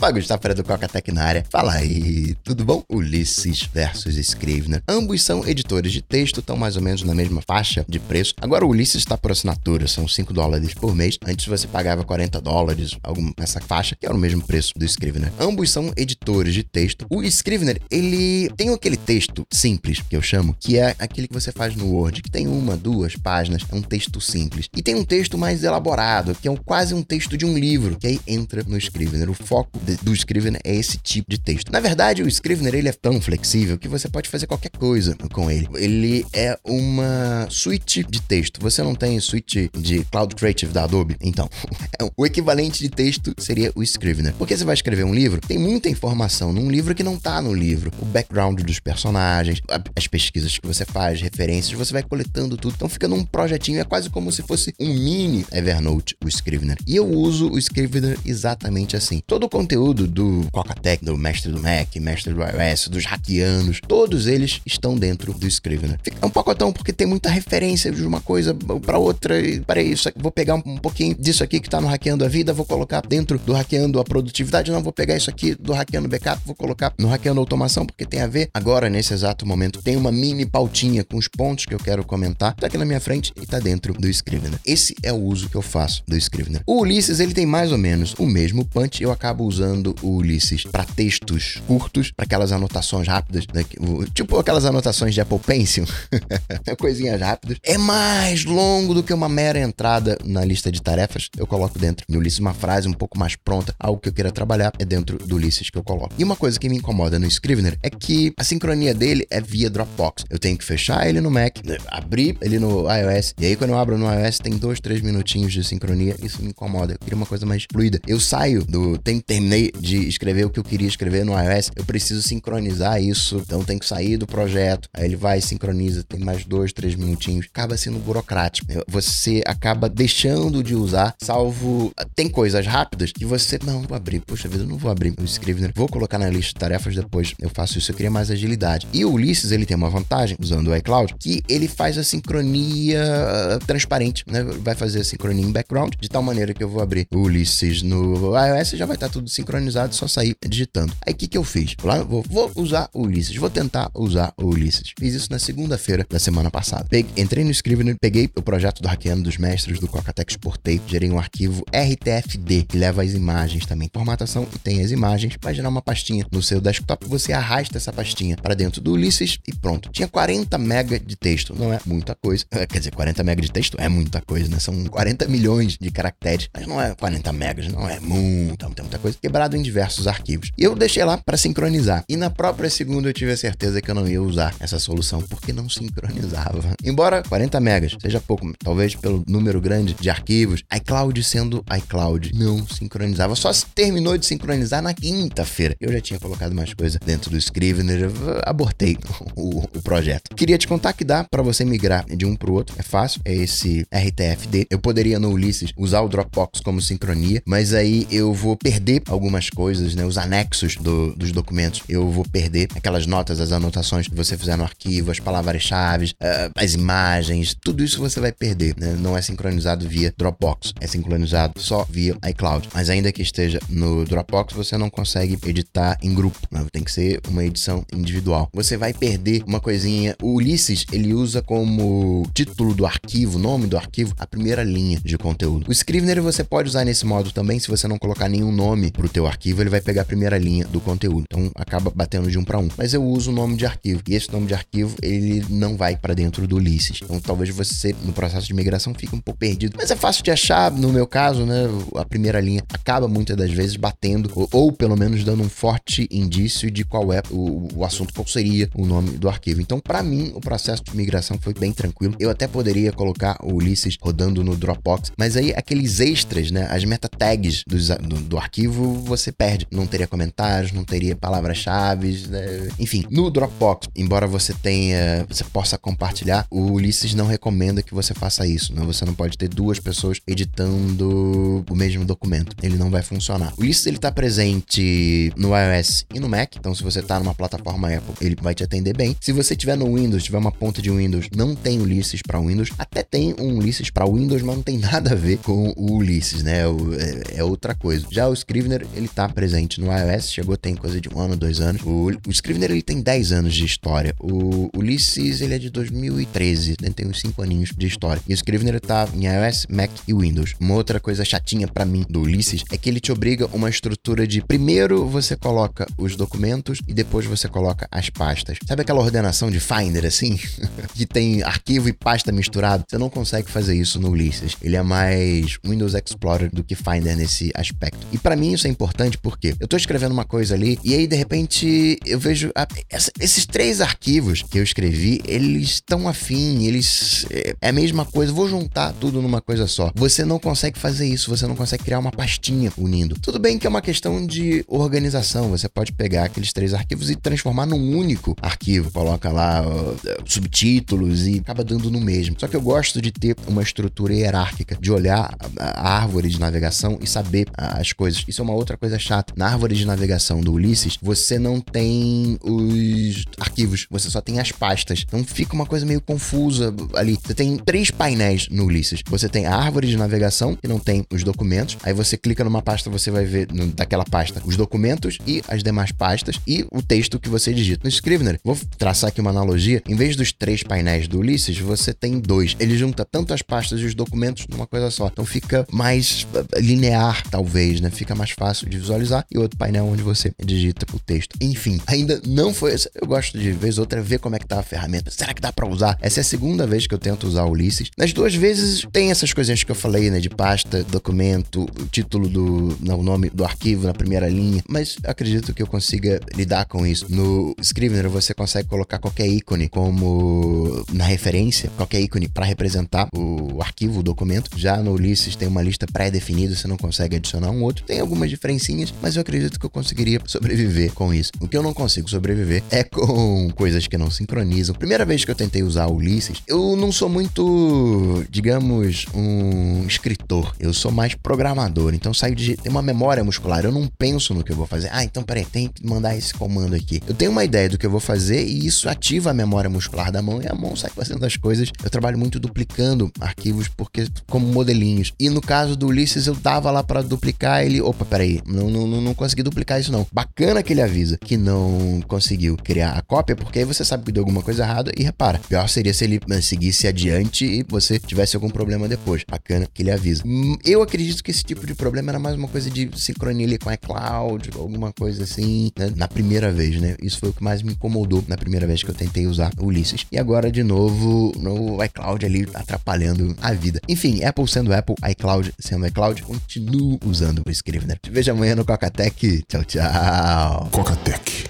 Opa, Gustavo Freire do Coca-Tech na área. Fala aí, tudo bom? Ulisses versus Scrivener. Ambos são editores de texto, estão mais ou menos na mesma faixa de preço. Agora o Ulisses está por assinatura, são 5 dólares por mês. Antes você pagava 40 dólares, algum nessa faixa, que era o mesmo preço do Scrivener. Ambos são editores de texto. O Scrivener, ele tem aquele texto simples, que eu chamo, que é aquele que você faz no Word, que tem uma, duas páginas, é um texto simples. E tem um texto mais elaborado, que é quase um texto de um livro, que aí entra no Scrivener. O foco do Scrivener é esse tipo de texto. Na verdade, o Scrivener ele é tão flexível que você pode fazer qualquer coisa com ele. Ele é uma suite de texto. Você não tem suite de Cloud Creative da Adobe? Então, o equivalente de texto seria o Scrivener. Porque você vai escrever um livro, tem muita informação num livro que não tá no livro. O background dos personagens, as pesquisas que você faz, referências, você vai coletando tudo. Então fica num projetinho, é quase como se fosse um mini Evernote, o Scrivener. E eu uso o Scrivener exatamente assim. Todo o conteúdo do Coca-Tech, do mestre do Mac, mestre do iOS, dos hackianos, todos eles estão dentro do Scrivener. Fica um pacotão porque tem muita referência de uma coisa para outra. E, peraí, isso aqui, vou pegar um, pouquinho disso aqui que tá no Hackeando a Vida, vou colocar dentro do Hackeando a Produtividade. Não, vou pegar isso aqui do Hackeando Backup, vou colocar no Hackeando Automação porque tem a ver. Agora, nesse exato momento, tem uma mini pautinha com os pontos que eu quero comentar. Tá aqui na minha frente e tá dentro do Scrivener. Esse é o uso que eu faço do Scrivener. O Ulisses, ele tem mais ou menos o mesmo punch. Eu acabo usando o Ulisses para textos curtos, para aquelas anotações rápidas, né? tipo aquelas anotações de Apple Pencil, coisinhas rápidas. É mais longo do que uma mera entrada na lista de tarefas. Eu coloco dentro do Ulisses uma frase um pouco mais pronta, algo que eu queira trabalhar é dentro do Ulisses que eu coloco. E uma coisa que me incomoda no Scrivener é que a sincronia dele é via Dropbox. Eu tenho que fechar ele no Mac, abrir ele no iOS, e aí quando eu abro no iOS tem dois, três minutinhos de sincronia. Isso me incomoda. Eu queria uma coisa mais fluida. Eu saio do. Tem, terminei de escrever o que eu queria escrever no iOS. Eu preciso sincronizar isso. Então tem que sair do projeto. Aí ele vai, sincroniza, tem mais dois, três minutinhos. Acaba sendo burocrático. Você acaba deixando de usar, salvo. Tem coisas rápidas que você. Não, vou abrir. Poxa vida, eu não vou abrir o Scrivener. Vou colocar na lista de tarefas depois. Eu faço isso, eu queria mais agilidade. E o Ulisses, ele tem uma vantagem, usando o iCloud, que ele faz a sincronia ah, transparente, né? Vai fazer a sincronia em background, de tal maneira que eu vou abrir o Ulisses no iOS já vai estar tudo sincronizado, só sair digitando. Aí o que, que eu fiz? Lá, vou, vou usar o Ulisses, vou tentar usar o Ulisses. Fiz isso na segunda-feira da semana passada. Peguei, entrei no Scrivener, peguei o projeto do Hackeando dos Mestres do Coca-Tech, exportei, gerei um arquivo RTFD, que leva as imagens também. Formatação e tem as imagens, vai gerar uma pastinha no seu desktop, você arrasta essa pastinha para dentro do Ulisses e pronto. Tinha 40 MB de texto, não é muita coisa. Quer dizer, 40 MB de texto é muita coisa, né? São 40 milhões de caracteres, mas não é 40 megas, não é muita, muita, muita coisa. Quebrado em diversos arquivos. E eu deixei lá para sincronizar. E na própria segunda eu tive a certeza que eu não ia usar essa solução, porque não sincronizava. Embora 40 megas seja pouco, talvez pelo número grande de arquivos, iCloud sendo iCloud, não sincronizava. Só se terminou de sincronizar na quinta-feira. Eu já tinha colocado mais coisa dentro do Scrivener, abortei o, o projeto. Queria te contar que dá para você migrar de um para o outro, é fácil, é esse RTFD. Eu poderia no Ulisses usar o Dropbox como sincronia, mas aí eu vou perder algumas coisas, né? Os anexos do, dos documentos, eu vou perder aquelas notas, as anotações que você fizer no arquivo, as palavras-chave, uh, as imagens, tudo isso você vai perder, né? Não é sincronizado via Dropbox, é sincronizado só via iCloud. Mas ainda que esteja no Dropbox, você não consegue editar em grupo, né? tem que ser uma edição individual. Você vai perder uma coisinha. O Ulisses, ele usa como título do arquivo, nome do arquivo, a primeira linha de conteúdo. O Scrivener você pode usar nesse modo também, se você não colocar nenhum nome pro teu arquivo, ele vai pegar a primeira linha do conteúdo. Então acaba batendo de um para um. Mas eu uso o nome de arquivo. E esse nome de arquivo, ele não vai para dentro do Ulisses. Então talvez você, no processo de migração, fique um pouco perdido. Mas é fácil de achar, no meu caso, né? A primeira linha acaba muitas das vezes batendo, ou, ou pelo menos dando um forte indício de qual é o, o assunto, qual seria o nome do arquivo. Então, para mim, o processo de migração foi bem tranquilo. Eu até poderia colocar o Ulisses rodando no Dropbox, mas aí aqueles extras, né? As meta tags do, do, do arquivo você perde. Não teria comentários, não teria palavras-chave, né? enfim. No Dropbox, embora você tenha, você possa compartilhar, o Ulisses não recomenda que você faça isso. Né? Você não pode ter duas pessoas editando o mesmo documento. Ele não vai funcionar. O Ulisses ele está presente no iOS e no Mac. Então, se você está numa plataforma Apple, ele vai te atender bem. Se você tiver no Windows, tiver uma ponta de Windows, não tem Ulisses para Windows. Até tem um Ulisses para Windows, mas não tem nada a ver com o Ulisses, né? É, é, outra coisa. Já o Scrivener ele tá presente no iOS, chegou tem coisa de um ano, dois anos. O, o Scrivener ele tem 10 anos de história. O Ulysses ele é de 2013, né? tem uns 5 aninhos de história. E o Scrivener tá em iOS, Mac e Windows. Uma outra coisa chatinha para mim do Ulysses é que ele te obriga uma estrutura de primeiro você coloca os documentos e depois você coloca as pastas. Sabe aquela ordenação de Finder assim? que tem arquivo e pasta misturado? Você não consegue fazer isso no Ulysses. Ele é mais Windows Explorer do que Finder nesse aspecto. E para mim isso é importante porque eu tô escrevendo uma coisa ali e aí de repente eu vejo a, essa, esses três arquivos que eu escrevi, eles estão afim, eles é, é a mesma coisa, vou juntar tudo numa coisa só. Você não consegue fazer isso, você não consegue criar uma pastinha unindo. Tudo bem que é uma questão de organização, você pode pegar aqueles três arquivos e transformar num único arquivo, coloca lá subtítulos e acaba dando no mesmo. Só que eu gosto de ter uma estrutura hierárquica, de olhar a árvore de navegação e saber as coisas. Isso é uma outra coisa chata. Na árvore de navegação do Ulisses, você não tem os arquivos, você só tem as pastas. Então fica uma coisa meio confusa ali. Você tem três painéis no Ulisses. Você tem a árvore de navegação, que não tem os documentos. Aí você clica numa pasta, você vai ver no, daquela pasta os documentos e as demais pastas e o texto que você digita. No Scrivener, vou traçar aqui uma analogia. Em vez dos três painéis do Ulisses, você tem dois. Ele junta tanto as pastas e os documentos numa coisa só. Então fica mais eh, linear, talvez, né? Fica mais fácil de visualizar. E outro painel onde você digita o texto. Enfim, ainda não foi. Eu gosto de vez ou outra ver como é que tá a ferramenta. Será que dá para usar? Essa é a segunda vez que eu tento usar o Ulisses. Nas duas vezes tem essas coisinhas que eu falei, né? De pasta, documento, título do. Não, o nome do arquivo na primeira linha. Mas acredito que eu consiga lidar com isso. No Scrivener você consegue colocar qualquer ícone como na referência, qualquer ícone para representar o arquivo, o documento. Já no Ulisses tem uma lista pré-definida, você não consegue adicionar um outro. Tem algumas mas eu acredito que eu conseguiria sobreviver com isso. O que eu não consigo sobreviver é com coisas que não sincronizam. Primeira vez que eu tentei usar o Ulisses, eu não sou muito, digamos, um escritor. Eu sou mais programador. Então saio de tem uma memória muscular. Eu não penso no que eu vou fazer. Ah, então peraí, tem que mandar esse comando aqui. Eu tenho uma ideia do que eu vou fazer e isso ativa a memória muscular da mão e a mão sai fazendo as coisas. Eu trabalho muito duplicando arquivos porque como modelinhos. E no caso do Ulisses, eu dava lá para duplicar ele. Opa, peraí, não, não, não consegui duplicar isso não. Bacana que ele avisa que não conseguiu criar a cópia, porque aí você sabe que deu alguma coisa errada e repara. Pior seria se ele eh, seguisse adiante e você tivesse algum problema depois. Bacana que ele avisa. Hum, eu acredito que esse tipo de problema era mais uma coisa de sincronia com iCloud, alguma coisa assim, né? na primeira vez, né? Isso foi o que mais me incomodou na primeira vez que eu tentei usar o Ulysses. E agora, de novo, no iCloud ali atrapalhando a vida. Enfim, Apple sendo Apple, iCloud sendo iCloud, continuo usando o Scrivener. Vejo amanhã no Cocatec. Tchau, tchau. Cocatec.